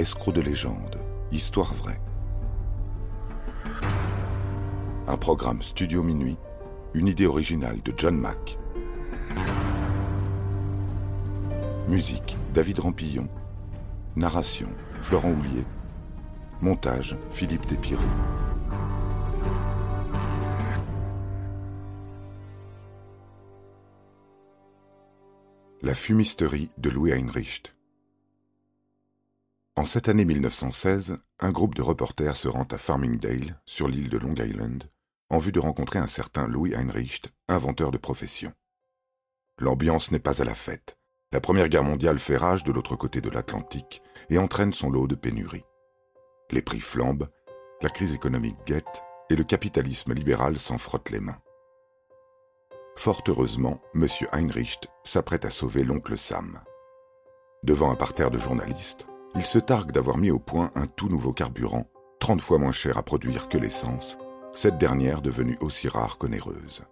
Escroc de légende, histoire vraie. Un programme Studio Minuit, une idée originale de John Mack. Musique David Rampillon. Narration Florent Houlier. Montage Philippe Despirou. La fumisterie de Louis Heinrich. En cette année 1916, un groupe de reporters se rend à Farmingdale, sur l'île de Long Island, en vue de rencontrer un certain Louis Heinrich, inventeur de profession. L'ambiance n'est pas à la fête. La Première Guerre mondiale fait rage de l'autre côté de l'Atlantique et entraîne son lot de pénuries. Les prix flambent, la crise économique guette et le capitalisme libéral s'en frotte les mains. Fort heureusement, M. Heinrich s'apprête à sauver l'oncle Sam. Devant un parterre de journalistes, il se targue d'avoir mis au point un tout nouveau carburant, 30 fois moins cher à produire que l'essence, cette dernière devenue aussi rare qu'onéreuse.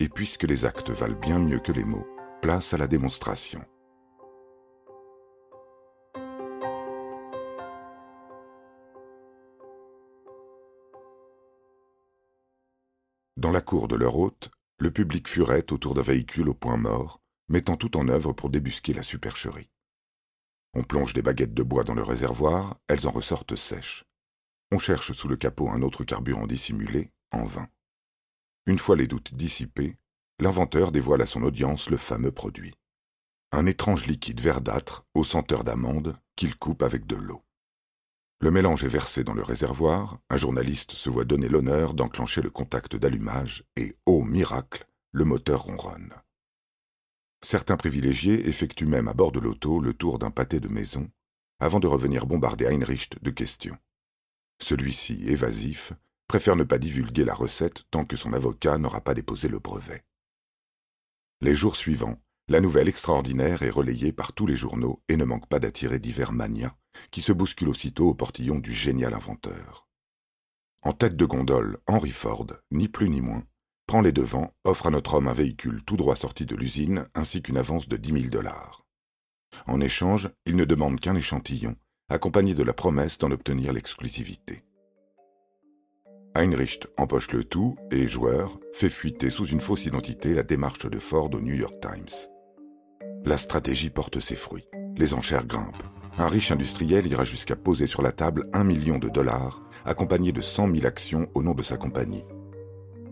Et puisque les actes valent bien mieux que les mots, place à la démonstration. Dans la cour de leur hôte, le public furette autour d'un véhicule au point mort, mettant tout en œuvre pour débusquer la supercherie. On plonge des baguettes de bois dans le réservoir, elles en ressortent sèches. On cherche sous le capot un autre carburant dissimulé, en vain. Une fois les doutes dissipés, l'inventeur dévoile à son audience le fameux produit. Un étrange liquide verdâtre, aux senteurs d'amande, qu'il coupe avec de l'eau. Le mélange est versé dans le réservoir, un journaliste se voit donner l'honneur d'enclencher le contact d'allumage et, ô miracle, le moteur ronronne. Certains privilégiés effectuent même à bord de l'auto le tour d'un pâté de maison, avant de revenir bombarder Heinrich de questions. Celui-ci, évasif, préfère ne pas divulguer la recette tant que son avocat n'aura pas déposé le brevet. Les jours suivants, la nouvelle extraordinaire est relayée par tous les journaux et ne manque pas d'attirer divers manias qui se bousculent aussitôt au portillon du génial inventeur. En tête de gondole, Henry Ford, ni plus ni moins, prend les devants, offre à notre homme un véhicule tout droit sorti de l'usine ainsi qu'une avance de dix mille dollars. En échange, il ne demande qu'un échantillon, accompagné de la promesse d'en obtenir l'exclusivité. Heinrich empoche le tout et, joueur, fait fuiter sous une fausse identité la démarche de Ford au New York Times. La stratégie porte ses fruits. Les enchères grimpent. Un riche industriel ira jusqu'à poser sur la table un million de dollars, accompagné de cent mille actions au nom de sa compagnie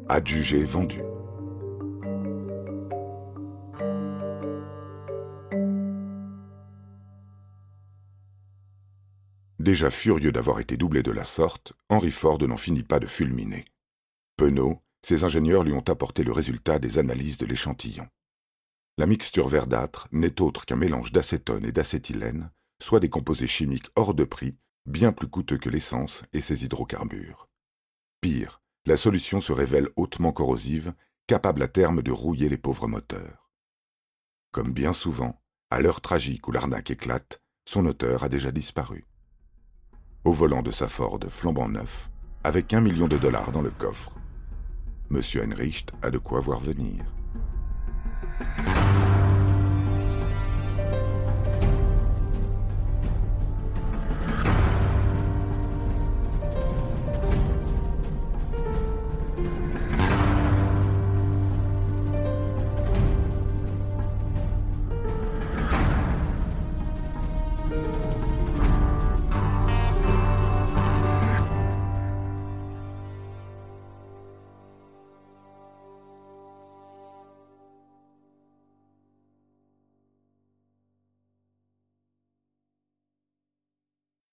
adjugé vendu. Déjà furieux d'avoir été doublé de la sorte, Henry Ford n'en finit pas de fulminer. Penaud, ses ingénieurs lui ont apporté le résultat des analyses de l'échantillon. La mixture verdâtre n'est autre qu'un mélange d'acétone et d'acétylène, soit des composés chimiques hors de prix, bien plus coûteux que l'essence et ses hydrocarbures. Pire, la solution se révèle hautement corrosive, capable à terme de rouiller les pauvres moteurs. Comme bien souvent, à l'heure tragique où l'arnaque éclate, son auteur a déjà disparu. Au volant de sa Ford flambant neuf, avec un million de dollars dans le coffre, M. Heinrich a de quoi voir venir.